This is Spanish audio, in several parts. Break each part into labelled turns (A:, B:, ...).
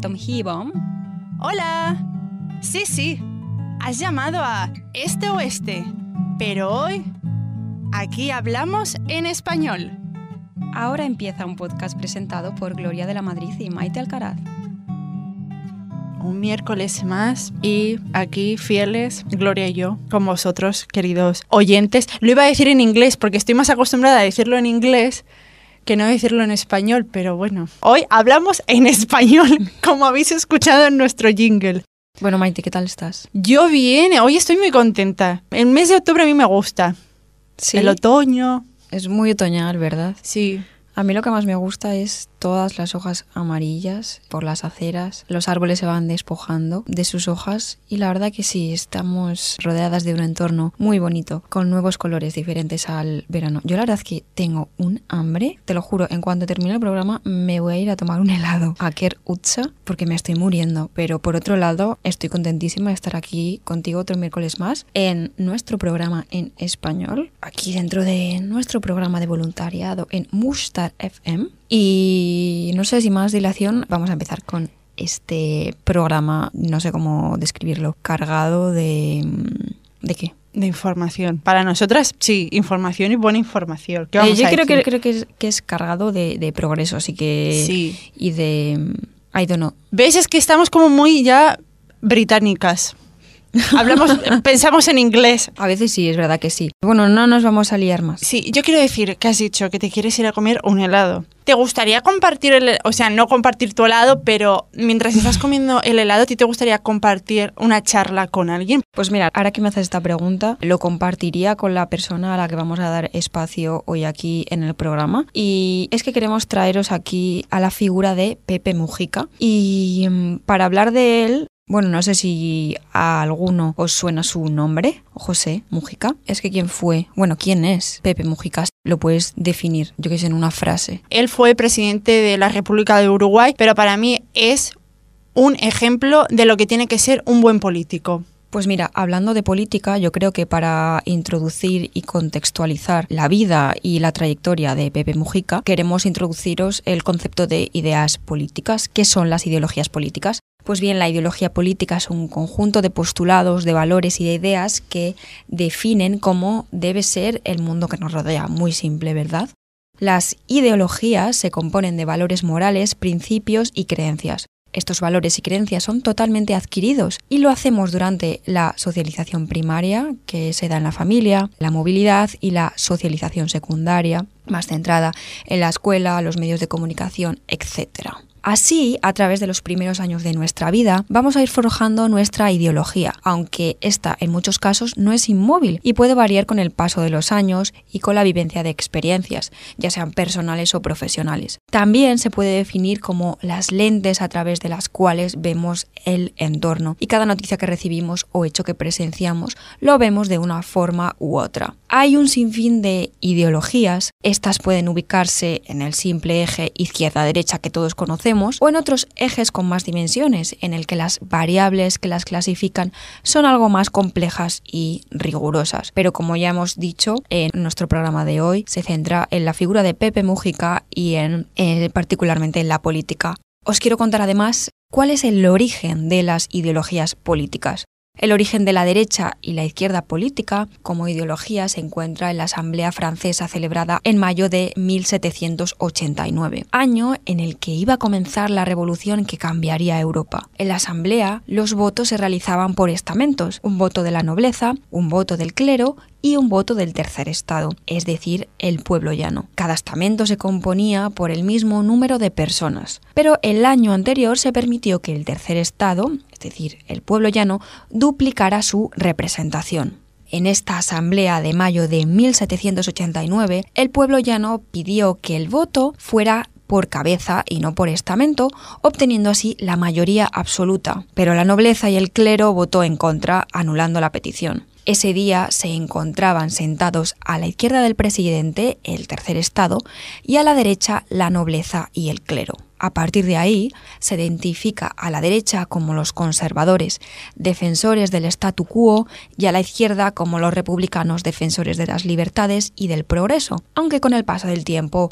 A: Tom Hibom.
B: Hola. Sí, sí. Has llamado a Este Oeste. Pero hoy, aquí hablamos en español.
A: Ahora empieza un podcast presentado por Gloria de la Madrid y Maite Alcaraz.
B: Un miércoles más y aquí fieles, Gloria y yo, con vosotros, queridos oyentes. Lo iba a decir en inglés porque estoy más acostumbrada a decirlo en inglés que no decirlo en español, pero bueno. Hoy hablamos en español, como habéis escuchado en nuestro jingle.
A: Bueno, Maite, ¿qué tal estás?
B: Yo bien, hoy estoy muy contenta. El mes de octubre a mí me gusta.
A: Sí.
B: El otoño.
A: Es muy otoñal, ¿verdad?
B: Sí.
A: A mí lo que más me gusta es todas las hojas amarillas por las aceras. Los árboles se van despojando de sus hojas y la verdad que sí, estamos rodeadas de un entorno muy bonito, con nuevos colores diferentes al verano. Yo la verdad que tengo un hambre, te lo juro, en cuanto termine el programa me voy a ir a tomar un helado a Ker Utsa porque me estoy muriendo. Pero por otro lado, estoy contentísima de estar aquí contigo otro miércoles más en nuestro programa en español, aquí dentro de nuestro programa de voluntariado en Musta FM. Y no sé si más dilación, vamos a empezar con este programa, no sé cómo describirlo, cargado de... ¿De qué?
B: De información. Para nosotras, sí, información y buena información. ¿Qué
A: Eh, yo
B: a
A: creo que, creo que, es, que es cargado de, de progreso, así que...
B: Sí.
A: Y de... I don't know.
B: ¿Ves? Es que estamos como muy ya británicas. Hablamos, pensamos en inglés.
A: A veces sí, es verdad que sí. Bueno, no nos vamos a liar más.
B: Sí, yo quiero decir que has dicho que te quieres ir a comer un helado. ¿Te gustaría compartir el, o sea, no compartir tu helado, pero mientras estás comiendo el helado, ¿a ti te gustaría compartir una charla con alguien?
A: Pues mira, ahora que me haces esta pregunta, lo compartiría con la persona a la que vamos a dar espacio hoy aquí en el programa. Y es que queremos traeros aquí a la figura de Pepe Mujica. Y mm, para hablar de él, bueno, no sé si a alguno os suena su nombre, José Mujica. Es que quién fue, bueno, quién es Pepe Mujica, lo puedes definir, yo que sé, en una frase.
B: Él fue presidente de la República de Uruguay, pero para mí es un ejemplo de lo que tiene que ser un buen político.
A: Pues mira, hablando de política, yo creo que para introducir y contextualizar la vida y la trayectoria de Pepe Mujica, queremos introduciros el concepto de ideas políticas. ¿Qué son las ideologías políticas? Pues bien, la ideología política es un conjunto de postulados, de valores y de ideas que definen cómo debe ser el mundo que nos rodea. Muy simple, ¿verdad? Las ideologías se componen de valores morales, principios y creencias. Estos valores y creencias son totalmente adquiridos y lo hacemos durante la socialización primaria, que se da en la familia, la movilidad y la socialización secundaria, más centrada en la escuela, los medios de comunicación, etc. Así, a través de los primeros años de nuestra vida, vamos a ir forjando nuestra ideología, aunque esta en muchos casos no es inmóvil y puede variar con el paso de los años y con la vivencia de experiencias, ya sean personales o profesionales. También se puede definir como las lentes a través de las cuales vemos el entorno y cada noticia que recibimos o hecho que presenciamos lo vemos de una forma u otra. Hay un sinfín de ideologías, estas pueden ubicarse en el simple eje izquierda-derecha que todos conocemos, o en otros ejes con más dimensiones, en el que las variables que las clasifican son algo más complejas y rigurosas. Pero como ya hemos dicho, en nuestro programa de hoy se centra en la figura de Pepe Mujica y en, particularmente en la política. Os quiero contar además cuál es el origen de las ideologías políticas. El origen de la derecha y la izquierda política como ideología se encuentra en la Asamblea Francesa celebrada en mayo de 1789, año en el que iba a comenzar la revolución que cambiaría Europa. En la Asamblea los votos se realizaban por estamentos, un voto de la nobleza, un voto del clero y un voto del tercer estado, es decir, el pueblo llano. Cada estamento se componía por el mismo número de personas, pero el año anterior se permitió que el tercer estado, es decir, el pueblo llano, duplicara su representación. En esta asamblea de mayo de 1789, el pueblo llano pidió que el voto fuera por cabeza y no por estamento, obteniendo así la mayoría absoluta. Pero la nobleza y el clero votó en contra, anulando la petición. Ese día se encontraban sentados a la izquierda del presidente, el tercer estado, y a la derecha la nobleza y el clero. A partir de ahí, se identifica a la derecha como los conservadores, defensores del statu quo, y a la izquierda como los republicanos, defensores de las libertades y del progreso, aunque con el paso del tiempo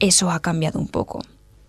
A: eso ha cambiado un poco.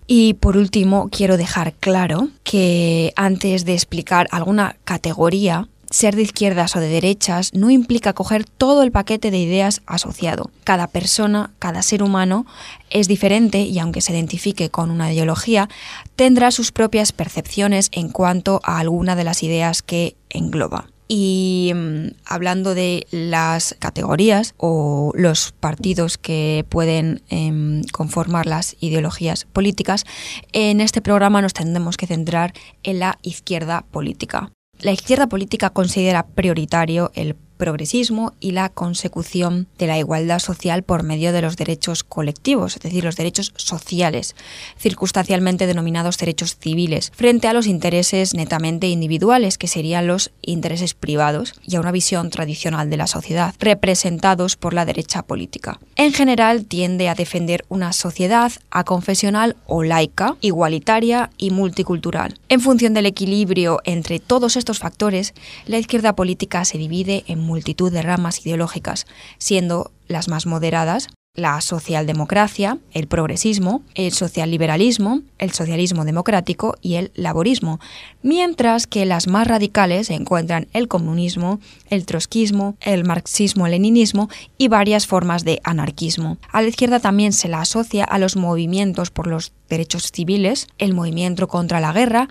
A: Y por último, quiero dejar claro que antes de explicar alguna categoría, ser de izquierdas o de derechas no implica coger todo el paquete de ideas asociado. Cada persona, cada ser humano es diferente y aunque se identifique con una ideología, tendrá sus propias percepciones en cuanto a alguna de las ideas que engloba. Y mm, hablando de las categorías o los partidos que pueden em, conformar las ideologías políticas, en este programa nos tendremos que centrar en la izquierda política. La izquierda política considera prioritario el progresismo y la consecución de la igualdad social por medio de los derechos colectivos, es decir, los derechos sociales, circunstancialmente denominados derechos civiles, frente a los intereses netamente individuales, que serían los intereses privados, y a una visión tradicional de la sociedad, representados por la derecha política. En general, tiende a defender una sociedad aconfesional o laica, igualitaria y multicultural. En función del equilibrio entre todos estos factores, la izquierda política se divide en multitud de ramas ideológicas, siendo las más moderadas la socialdemocracia, el progresismo, el socialliberalismo, el socialismo democrático y el laborismo, mientras que las más radicales se encuentran el comunismo, el trotskismo, el marxismo-leninismo y varias formas de anarquismo. A la izquierda también se la asocia a los movimientos por los derechos civiles, el movimiento contra la guerra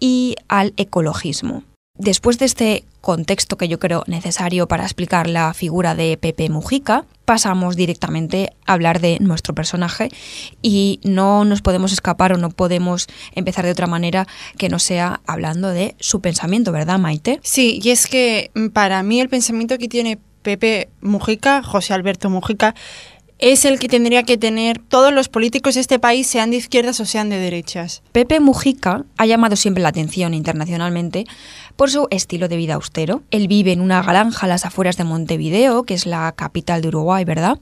A: y al ecologismo. Después de este contexto que yo creo necesario para explicar la figura de Pepe Mujica, pasamos directamente a hablar de nuestro personaje y no nos podemos escapar o no podemos empezar de otra manera que no sea hablando de su pensamiento, ¿verdad, Maite?
B: Sí, y es que para mí el pensamiento que tiene Pepe Mujica, José Alberto Mujica, es el que tendría que tener todos los políticos de este país, sean de izquierdas o sean de derechas.
A: Pepe Mujica ha llamado siempre la atención internacionalmente por su estilo de vida austero. Él vive en una granja a las afueras de Montevideo, que es la capital de Uruguay, ¿verdad?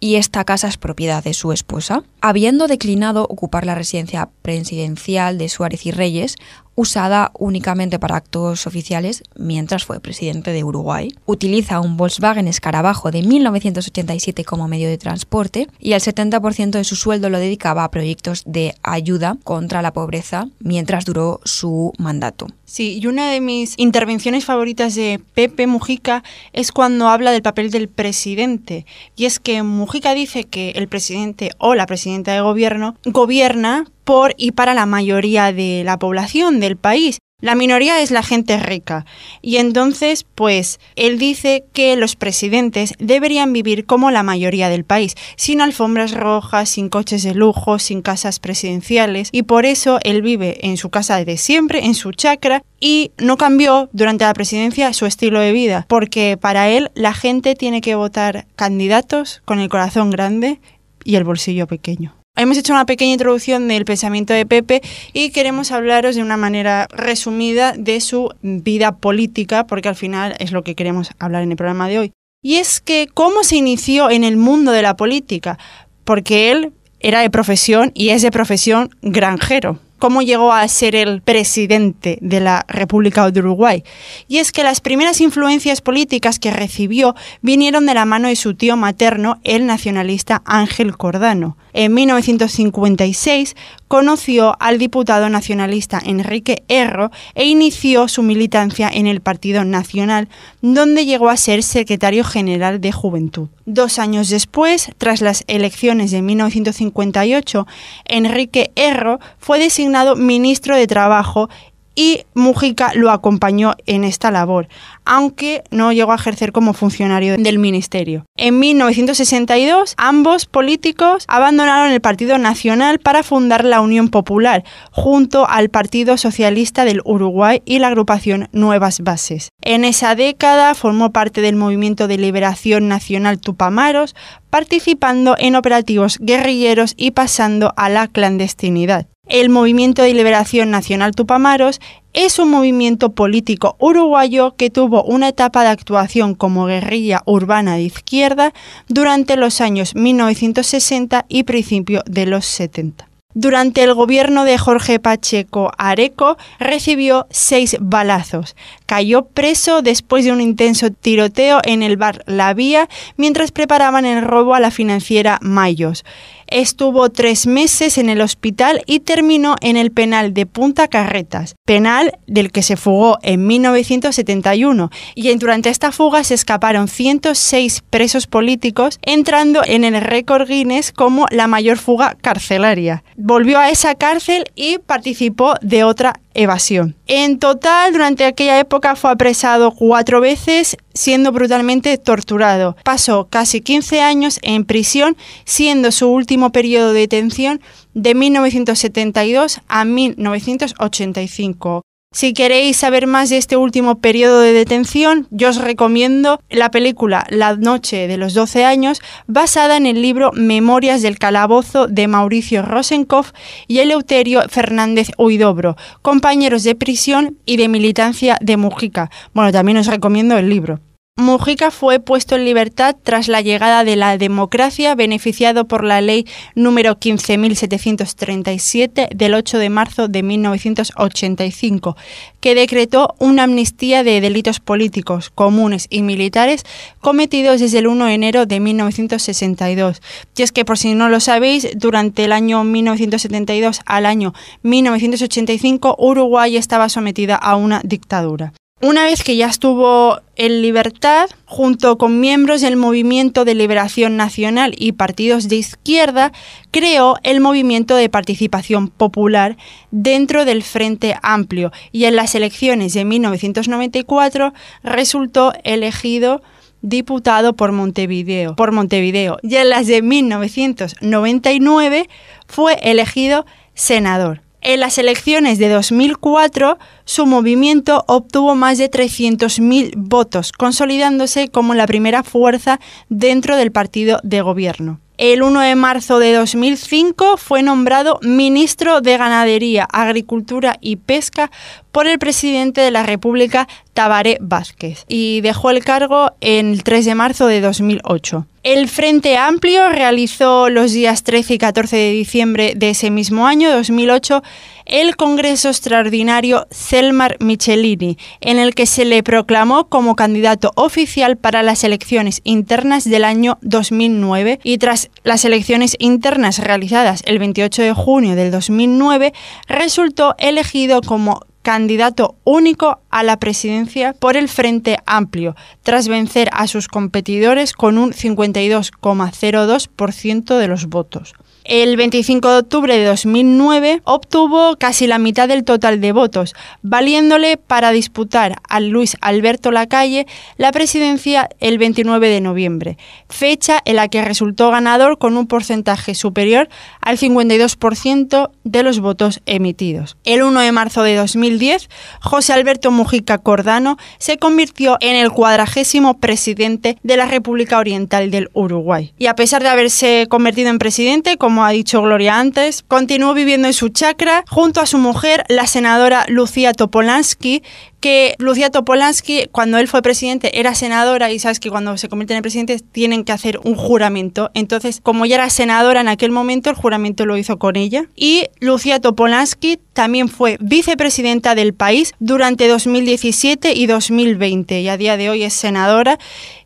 A: Y esta casa es propiedad de su esposa. Habiendo declinado ocupar la residencia presidencial de Suárez y Reyes, usada únicamente para actos oficiales mientras fue presidente de Uruguay. Utiliza un Volkswagen Escarabajo de 1987 como medio de transporte y el 70% de su sueldo lo dedicaba a proyectos de ayuda contra la pobreza mientras duró su mandato.
B: Sí, y una de mis intervenciones favoritas de Pepe Mujica es cuando habla del papel del presidente. Y es que Mujica dice que el presidente o la presidenta de gobierno gobierna por y para la mayoría de la población del país. La minoría es la gente rica. Y entonces, pues, él dice que los presidentes deberían vivir como la mayoría del país, sin alfombras rojas, sin coches de lujo, sin casas presidenciales. Y por eso él vive en su casa de siempre, en su chacra, y no cambió durante la presidencia su estilo de vida, porque para él la gente tiene que votar candidatos con el corazón grande y el bolsillo pequeño. Hemos hecho una pequeña introducción del pensamiento de Pepe y queremos hablaros de una manera resumida de su vida política, porque al final es lo que queremos hablar en el programa de hoy. Y es que cómo se inició en el mundo de la política, porque él era de profesión y es de profesión granjero cómo llegó a ser el presidente de la República de Uruguay. Y es que las primeras influencias políticas que recibió vinieron de la mano de su tío materno, el nacionalista Ángel Cordano. En 1956 conoció al diputado nacionalista Enrique Erro e inició su militancia en el Partido Nacional, donde llegó a ser secretario general de Juventud. Dos años después, tras las elecciones de 1958, Enrique Erro fue designado ministro de Trabajo y Mujica lo acompañó en esta labor, aunque no llegó a ejercer como funcionario del ministerio. En 1962, ambos políticos abandonaron el Partido Nacional para fundar la Unión Popular, junto al Partido Socialista del Uruguay y la agrupación Nuevas Bases. En esa década formó parte del Movimiento de Liberación Nacional Tupamaros, participando en operativos guerrilleros y pasando a la clandestinidad. El Movimiento de Liberación Nacional Tupamaros es un movimiento político uruguayo que tuvo una etapa de actuación como guerrilla urbana de izquierda durante los años 1960 y principio de los 70. durante el gobierno de Jorge Pacheco Areco recibió seis balazos. Cayó preso después de un intenso tiroteo en el bar La Vía mientras preparaban el robo a la financiera Mayos. Estuvo tres meses en el hospital y terminó en el penal de Punta Carretas, penal del que se fugó en 1971. Y durante esta fuga se escaparon 106 presos políticos, entrando en el récord Guinness como la mayor fuga carcelaria. Volvió a esa cárcel y participó de otra evasión. En total, durante aquella época fue apresado cuatro veces, siendo brutalmente torturado. Pasó casi 15 años en prisión, siendo su último periodo de detención de 1972 a 1985. Si queréis saber más de este último periodo de detención, yo os recomiendo la película La Noche de los 12 años, basada en el libro Memorias del Calabozo de Mauricio Rosenkopf y Eleuterio Fernández Huidobro, compañeros de prisión y de militancia de Mujica. Bueno, también os recomiendo el libro. Mujica fue puesto en libertad tras la llegada de la democracia, beneficiado por la ley número 15.737 del 8 de marzo de 1985, que decretó una amnistía de delitos políticos, comunes y militares cometidos desde el 1 de enero de 1962. Y es que, por si no lo sabéis, durante el año 1972 al año 1985, Uruguay estaba sometida a una dictadura. Una vez que ya estuvo en libertad, junto con miembros del Movimiento de Liberación Nacional y partidos de izquierda, creó el Movimiento de Participación Popular dentro del Frente Amplio y en las elecciones de 1994 resultó elegido diputado por Montevideo, por Montevideo y en las de 1999 fue elegido senador. En las elecciones de 2004, su movimiento obtuvo más de 300.000 votos, consolidándose como la primera fuerza dentro del partido de gobierno. El 1 de marzo de 2005 fue nombrado ministro de Ganadería, Agricultura y Pesca por el presidente de la República, Tabaré Vázquez, y dejó el cargo el 3 de marzo de 2008. El Frente Amplio realizó los días 13 y 14 de diciembre de ese mismo año, 2008, el Congreso Extraordinario Selmar Michelini, en el que se le proclamó como candidato oficial para las elecciones internas del año 2009 y tras las elecciones internas realizadas el 28 de junio del 2009, resultó elegido como candidato único a la presidencia por el Frente Amplio, tras vencer a sus competidores con un 52,02% de los votos. El 25 de octubre de 2009 obtuvo casi la mitad del total de votos, valiéndole para disputar a Luis Alberto Lacalle la presidencia el 29 de noviembre, fecha en la que resultó ganador con un porcentaje superior al 52% de los votos emitidos. El 1 de marzo de 2010, José Alberto Mujica Cordano se convirtió en el cuadragésimo presidente de la República Oriental del Uruguay. Y a pesar de haberse convertido en presidente, como como ha dicho Gloria antes, continuó viviendo en su chacra junto a su mujer, la senadora Lucía Topolansky, que Lucía Topolansky, cuando él fue presidente, era senadora y sabes que cuando se convierten en presidentes tienen que hacer un juramento. Entonces, como ella era senadora en aquel momento, el juramento lo hizo con ella. Y Lucía Topolansky también fue vicepresidenta del país durante 2017 y 2020 y a día de hoy es senadora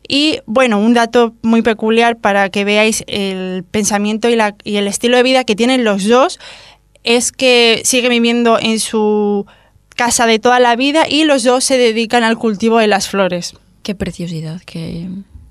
B: y bueno, un dato muy peculiar para que veáis el pensamiento y, la, y el estilo de vida que tienen los dos es que sigue viviendo en su casa de toda la vida y los dos se dedican al cultivo de las flores.
A: Qué preciosidad, qué,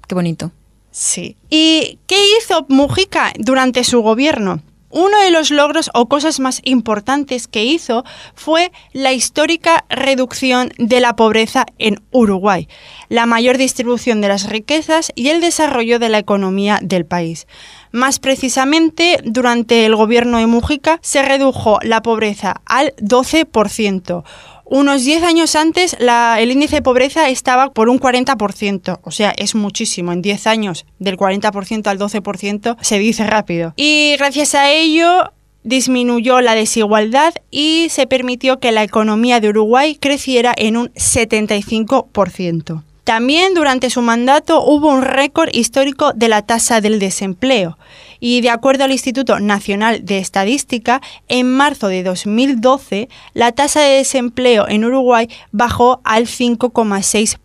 A: qué bonito.
B: Sí. ¿Y qué hizo Mujica durante su gobierno? Uno de los logros o cosas más importantes que hizo fue la histórica reducción de la pobreza en Uruguay, la mayor distribución de las riquezas y el desarrollo de la economía del país. Más precisamente, durante el gobierno de Mujica se redujo la pobreza al 12%, unos 10 años antes el índice de pobreza estaba por un 40%, o sea, es muchísimo. En 10 años del 40% al 12% se dice rápido. Y gracias a ello disminuyó la desigualdad y se permitió que la economía de Uruguay creciera en un 75%. También durante su mandato hubo un récord histórico de la tasa del desempleo. Y de acuerdo al Instituto Nacional de Estadística, en marzo de 2012 la tasa de desempleo en Uruguay bajó al 5,6%.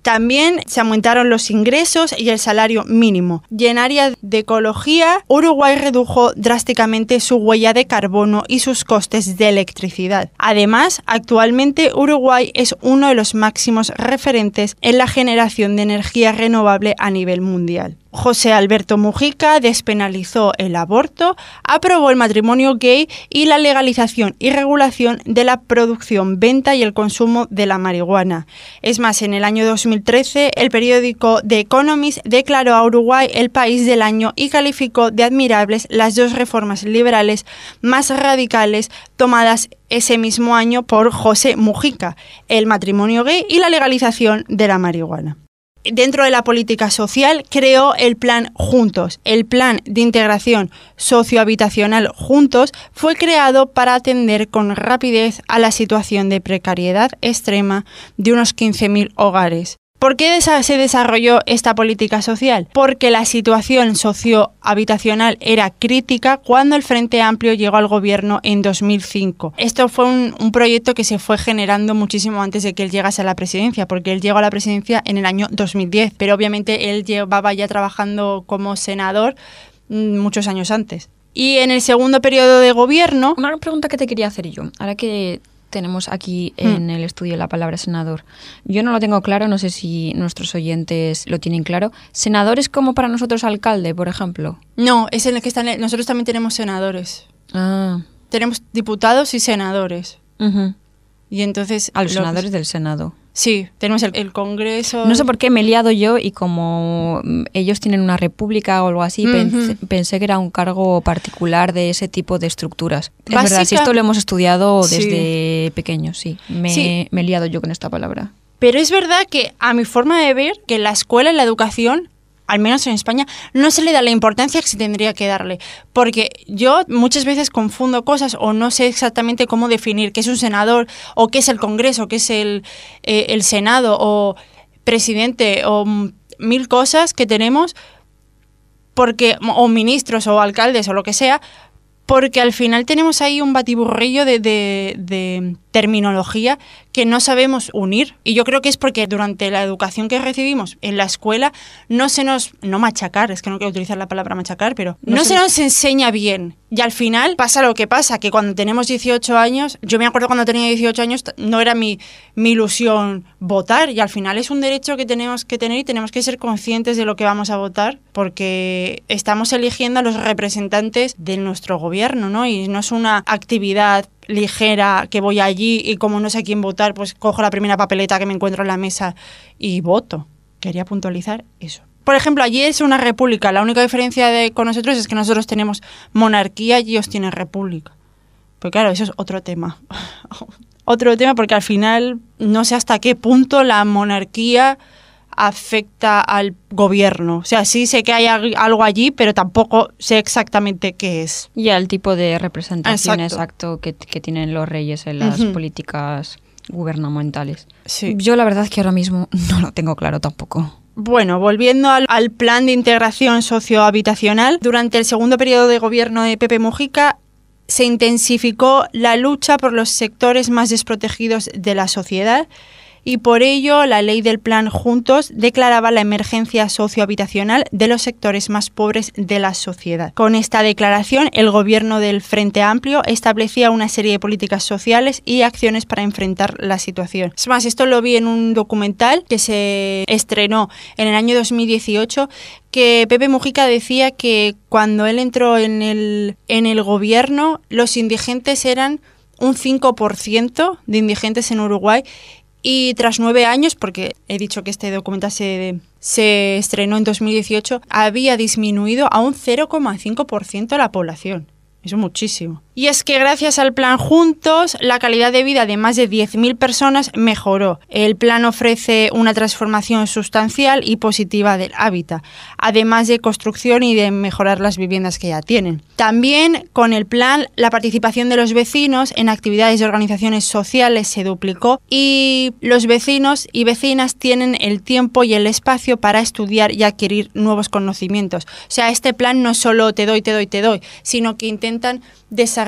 B: También se aumentaron los ingresos y el salario mínimo. Y en área de ecología, Uruguay redujo drásticamente su huella de carbono y sus costes de electricidad. Además, actualmente Uruguay es uno de los máximos referentes en la generación de energía renovable a nivel mundial. José Alberto Mujica despenalizó el aborto, aprobó el matrimonio gay y la legalización y regulación de la producción, venta y el consumo de la marihuana. Es más, en el año 2013 el periódico The Economist declaró a Uruguay el país del año y calificó de admirables las dos reformas liberales más radicales tomadas ese mismo año por José Mujica, el matrimonio gay y la legalización de la marihuana dentro de la política social creó el plan Juntos. El plan de integración sociohabitacional Juntos fue creado para atender con rapidez a la situación de precariedad extrema de unos 15.000 hogares. ¿Por qué se desarrolló esta política social? Porque la situación sociohabitacional era crítica cuando el Frente Amplio llegó al gobierno en 2005. Esto fue un, proyecto que se fue generando muchísimo antes de que él llegase a la presidencia, porque él llegó a la presidencia en el año 2010, pero obviamente él llevaba ya trabajando como senador mm, muchos años antes. Y en el segundo periodo de gobierno...
A: Una pregunta que te quería hacer yo, ahora que tenemos aquí hmm. en el estudio la palabra senador. Yo no lo tengo claro, no sé si nuestros oyentes lo tienen claro. ¿Senador es como para nosotros alcalde, por ejemplo?
B: No, es en el que están. Nosotros también tenemos senadores.
A: Ah.
B: Tenemos diputados y senadores. Y entonces.
A: A los senadores del Senado.
B: Sí, tenemos el, Congreso.
A: No sé por qué me he liado yo y como mm, ellos tienen una república o algo así, pensé, que era un cargo particular de ese tipo de estructuras. Es verdad, si esto lo hemos estudiado desde pequeños, sí. Me, me he liado yo con esta palabra.
B: Pero es verdad que a mi forma de ver, que la escuela, y la educación, al menos en España, no se le da la importancia que se tendría que darle. Porque yo muchas veces confundo cosas o no sé exactamente cómo definir qué es un senador o qué es el Congreso, qué es el, eh, Senado o presidente o mil cosas que tenemos porque o ministros o alcaldes o lo que sea porque al final tenemos ahí un batiburrillo de, de, terminología que no sabemos unir. Y yo creo que es porque durante la educación que recibimos en la escuela no se nos, no machacar, es que no quiero utilizar la palabra machacar, pero no, se, nos enseña bien. Y al final pasa lo que pasa, que cuando tenemos 18 años, yo me acuerdo cuando tenía 18 años, no era mi, mi ilusión votar y al final es un derecho que tenemos que tener y tenemos que ser conscientes de lo que vamos a votar porque estamos eligiendo a los representantes de nuestro gobierno, ¿no? Y no es una actividad ligera que voy allí y como no sé quién votar, pues cojo la primera papeleta que me encuentro en la mesa y voto. Quería puntualizar eso. Por ejemplo, allí es una república. La única diferencia de, con nosotros es que nosotros tenemos monarquía y ellos tienen república. Pues claro, eso es otro tema. otro tema porque al final no sé hasta qué punto la monarquía afecta al gobierno. O sea, sí sé que hay algo allí, pero tampoco sé exactamente qué es.
A: Y al tipo de representación exacto, que, tienen los reyes en las políticas gubernamentales.
B: Sí.
A: Yo la verdad es que ahora mismo no lo tengo claro tampoco.
B: Bueno, volviendo al, al plan de integración sociohabitacional, durante el segundo periodo de gobierno de Pepe Mujica se intensificó la lucha por los sectores más desprotegidos de la sociedad y por ello la ley del plan Juntos declaraba la emergencia sociohabitacional de los sectores más pobres de la sociedad. Con esta declaración, el gobierno del Frente Amplio establecía una serie de políticas sociales y acciones para enfrentar la situación. Es más, esto lo vi en un documental que se estrenó en el año 2018 que Pepe Mujica decía que cuando él entró en el, en el gobierno, los indigentes eran un 5% de indigentes en Uruguay y tras nueve años, porque he dicho que este documental se, estrenó en 2018, había disminuido a un 0,5% la población. Es muchísimo. Y es que gracias al plan Juntos, la calidad de vida de más de 10.000 personas mejoró. El plan ofrece una transformación sustancial y positiva del hábitat, además de construcción y de mejorar las viviendas que ya tienen. También con el plan, la participación de los vecinos en actividades de organizaciones sociales se duplicó y los vecinos y vecinas tienen el tiempo y el espacio para estudiar y adquirir nuevos conocimientos. O sea, este plan no solo te doy, te doy, te doy, sino que intentan desarrollar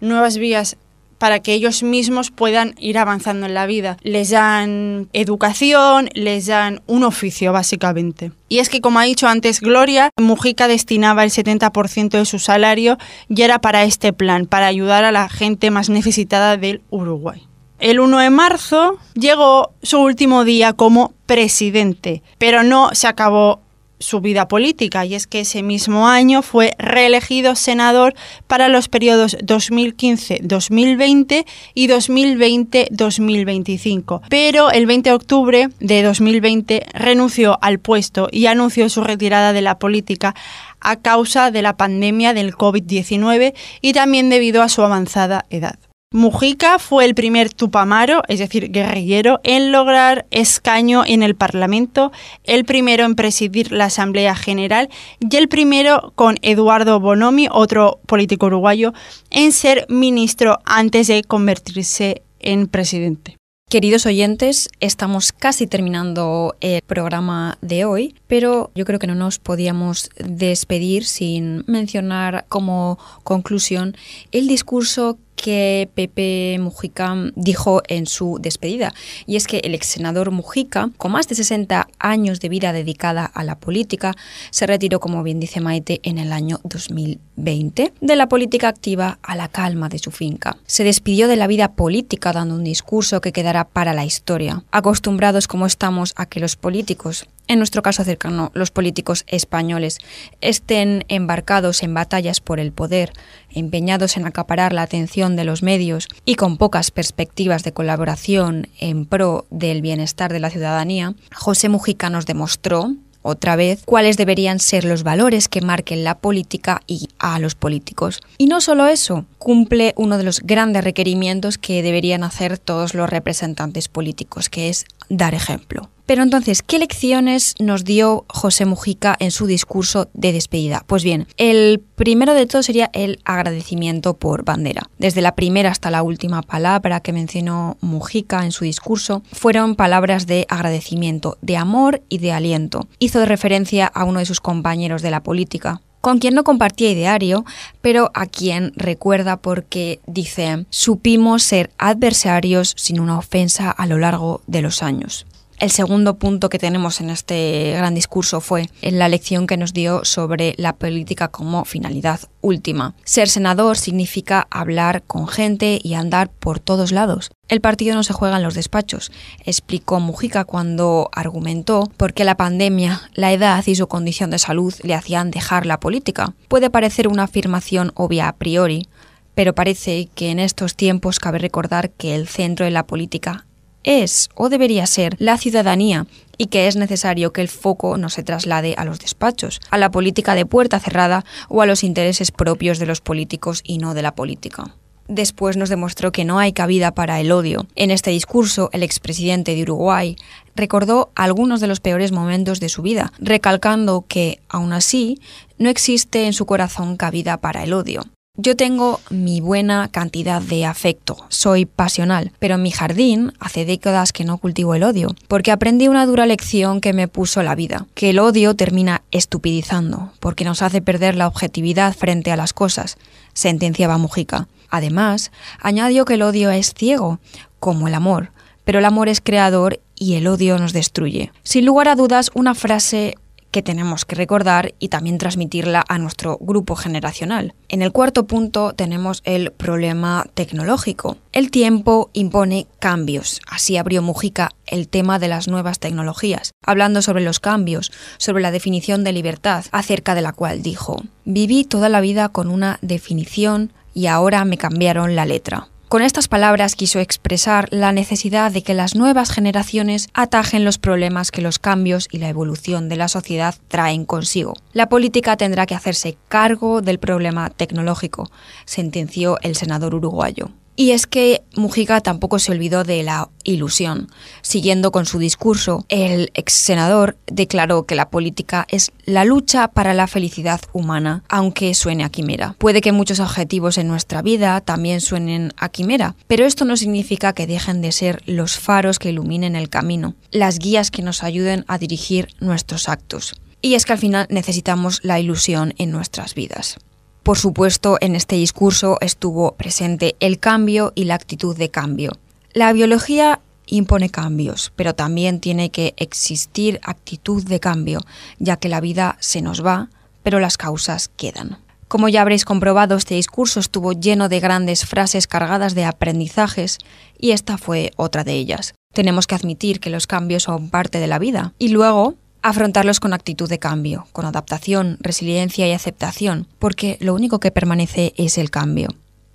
B: nuevas vías para que ellos mismos puedan ir avanzando en la vida. Les dan educación, les dan un oficio básicamente. Y es que, como ha dicho antes Gloria, Mujica destinaba el 70% de su salario y era para este plan, para ayudar a la gente más necesitada del Uruguay. El 1 de marzo llegó su último día como presidente, pero no se acabó su vida política y es que ese mismo año fue reelegido senador para los periodos 2015-2020 y 2020-2025. Pero el 20 de octubre de 2020 renunció al puesto y anunció su retirada de la política a causa de la pandemia del COVID-19 y también debido a su avanzada edad. Mujica fue el primer tupamaro, es decir, guerrillero, en lograr escaño en el Parlamento, el primero en presidir la Asamblea General y el primero con Eduardo Bonomi, otro político uruguayo, en ser ministro antes de convertirse en presidente.
A: Queridos oyentes, estamos casi terminando el programa de hoy, pero yo creo que no nos podíamos despedir sin mencionar como conclusión el discurso que Pepe Mujica dijo en su despedida. Y es que el ex senador Mujica, con más de 60 años de vida dedicada a la política, se retiró, como bien dice Maite, en el año 2020 de la política activa a la calma de su finca. Se despidió de la vida política dando un discurso que quedará para la historia. Acostumbrados como estamos a que los políticos en nuestro caso cercano, los políticos españoles, estén embarcados en batallas por el poder, empeñados en acaparar la atención de los medios y con pocas perspectivas de colaboración en pro del bienestar de la ciudadanía, José Mujica nos demostró otra vez cuáles deberían ser los valores que marquen la política y a los políticos. Y no solo eso, cumple uno de los grandes requerimientos que deberían hacer todos los representantes políticos, que es dar ejemplo. Pero entonces, ¿qué lecciones nos dio José Mujica en su discurso de despedida? Pues bien, el primero de todo sería el agradecimiento por bandera. Desde la primera hasta la última palabra que mencionó Mujica en su discurso fueron palabras de agradecimiento, de amor y de aliento. Hizo referencia a uno de sus compañeros de la política, con quien no compartía ideario, pero a quien recuerda porque dice, supimos ser adversarios sin una ofensa a lo largo de los años. El segundo punto que tenemos en este gran discurso fue en la lección que nos dio sobre la política como finalidad última. Ser senador significa hablar con gente y andar por todos lados. El partido no se juega en los despachos, explicó Mujica cuando argumentó por qué la pandemia, la edad y su condición de salud le hacían dejar la política. Puede parecer una afirmación obvia a priori, pero parece que en estos tiempos cabe recordar que el centro de la política es o debería ser la ciudadanía y que es necesario que el foco no se traslade a los despachos, a la política de puerta cerrada o a los intereses propios de los políticos y no de la política. Después nos demostró que no hay cabida para el odio. En este discurso, el expresidente de Uruguay recordó algunos de los peores momentos de su vida, recalcando que, aún así, no existe en su corazón cabida para el odio. Yo tengo mi buena cantidad de afecto, soy pasional, pero en mi jardín hace décadas que no cultivo el odio, porque aprendí una dura lección que me puso la vida, que el odio termina estupidizando, porque nos hace perder la objetividad frente a las cosas, sentenciaba Mujica. Además, añadió que el odio es ciego, como el amor, pero el amor es creador y el odio nos destruye. Sin lugar a dudas, una frase que tenemos que recordar y también transmitirla a nuestro grupo generacional. En el cuarto punto tenemos el problema tecnológico. El tiempo impone cambios. Así abrió Mujica el tema de las nuevas tecnologías, hablando sobre los cambios, sobre la definición de libertad, acerca de la cual dijo, viví toda la vida con una definición y ahora me cambiaron la letra Con estas palabras quiso expresar la necesidad de que las nuevas generaciones atajen los problemas que los cambios y la evolución de la sociedad traen consigo. La política tendrá que hacerse cargo del problema tecnológico, sentenció el senador uruguayo. Y es que Mujica tampoco se olvidó de la ilusión. Siguiendo con su discurso, el ex senador declaró que la política es la lucha para la felicidad humana, aunque suene a quimera. Puede que muchos objetivos en nuestra vida también suenen a quimera, pero esto no significa que dejen de ser los faros que iluminen el camino, las guías que nos ayuden a dirigir nuestros actos. Y es que al final necesitamos la ilusión en nuestras vidas. Por supuesto, en este discurso estuvo presente el cambio y la actitud de cambio. La biología impone cambios, pero también tiene que existir actitud de cambio, ya que la vida se nos va, pero las causas quedan. Como ya habréis comprobado, este discurso estuvo lleno de grandes frases cargadas de aprendizajes y esta fue otra de ellas. Tenemos que admitir que los cambios son parte de la vida y luego afrontarlos con actitud de cambio, con adaptación, resiliencia y aceptación, porque lo único que permanece es el cambio.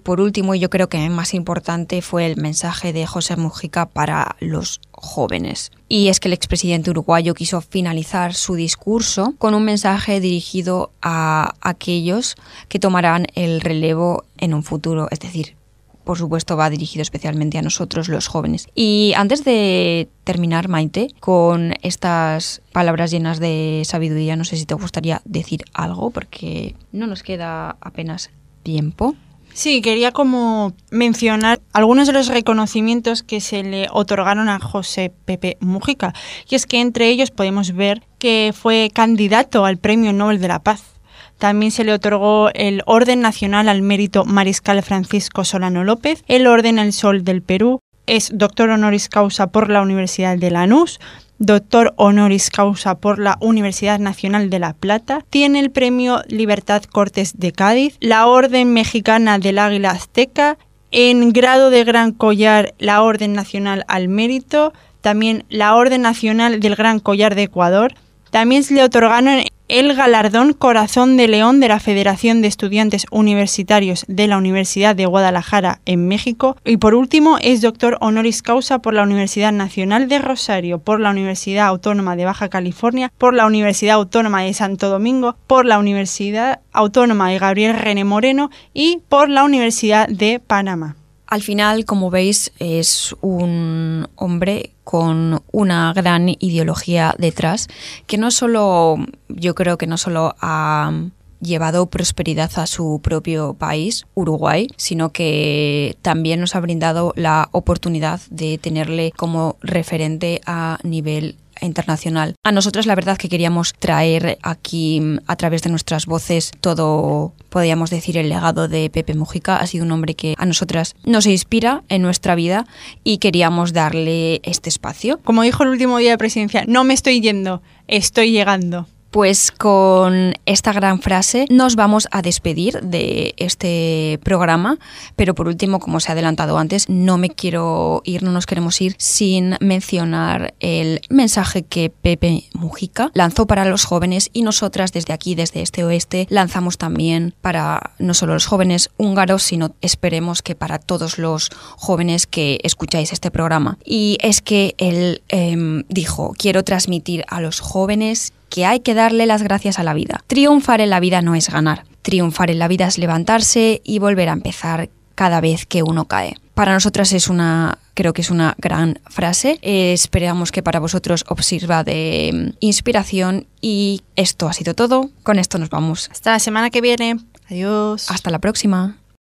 A: Por último, y yo creo que más importante fue el mensaje de José Mujica para los jóvenes. Y es que el expresidente uruguayo quiso finalizar su discurso con un mensaje dirigido a aquellos que tomarán el relevo en un futuro, es decir, por supuesto, va dirigido especialmente a nosotros, los jóvenes. Y antes de terminar, Maite, con estas palabras llenas de sabiduría, no sé si te gustaría decir algo, porque no nos queda apenas tiempo.
B: Sí, quería como mencionar algunos de los reconocimientos que se le otorgaron a José Pepe Mujica. Y es que entre ellos podemos ver que fue candidato al Premio Nobel de la Paz también se le otorgó el Orden Nacional al Mérito Mariscal Francisco Solano López, el Orden El Sol del Perú, es doctor honoris causa por la Universidad de Lanús, doctor honoris causa por la Universidad Nacional de La Plata, tiene el premio Libertad Cortes de Cádiz, la Orden Mexicana del Águila Azteca, en grado de Gran Collar la Orden Nacional al Mérito, también la Orden Nacional del Gran Collar de Ecuador, también le otorgaron el galardón Corazón de León de la Federación de Estudiantes Universitarios de la Universidad de Guadalajara en México. Y por último, es doctor honoris causa por la Universidad Nacional de Rosario, por la Universidad Autónoma de Baja California, por la Universidad Autónoma de Santo Domingo, por la Universidad Autónoma de Gabriel René Moreno y por la Universidad de Panamá.
A: Al final, como veis, es un hombre con una gran ideología detrás, que no solo, yo creo que no solo ha llevado prosperidad a su propio país, Uruguay, sino que también nos ha brindado la oportunidad de tenerle como referente a nivel internacional. A nosotros la verdad que queríamos traer aquí a través de nuestras voces todo, podríamos decir, el legado de Pepe Mujica. Ha sido un hombre que a nosotras nos inspira en nuestra vida y queríamos darle este espacio.
B: Como dijo el último día de presidencia, no me estoy yendo, estoy llegando.
A: Pues con esta gran frase nos vamos a despedir de este programa, pero por último, como se ha adelantado antes, no me quiero ir, no nos queremos ir sin mencionar el mensaje que Pepe Mujica lanzó para los jóvenes y nosotras desde aquí, desde este oeste, lanzamos también para no solo los jóvenes húngaros, sino esperemos que para todos los jóvenes que escucháis este programa. Y es que él em, dijo, quiero transmitir a los jóvenes que hay que darle las gracias a la vida. Triunfar en la vida no es ganar. Triunfar en la vida es levantarse y volver a empezar cada vez que uno cae. Para nosotras es una, creo que es una gran frase. esperamos que para vosotros os sirva de mm, inspiración y esto ha sido todo. Con esto nos vamos.
B: Hasta la semana que viene. Adiós.
A: Hasta la próxima.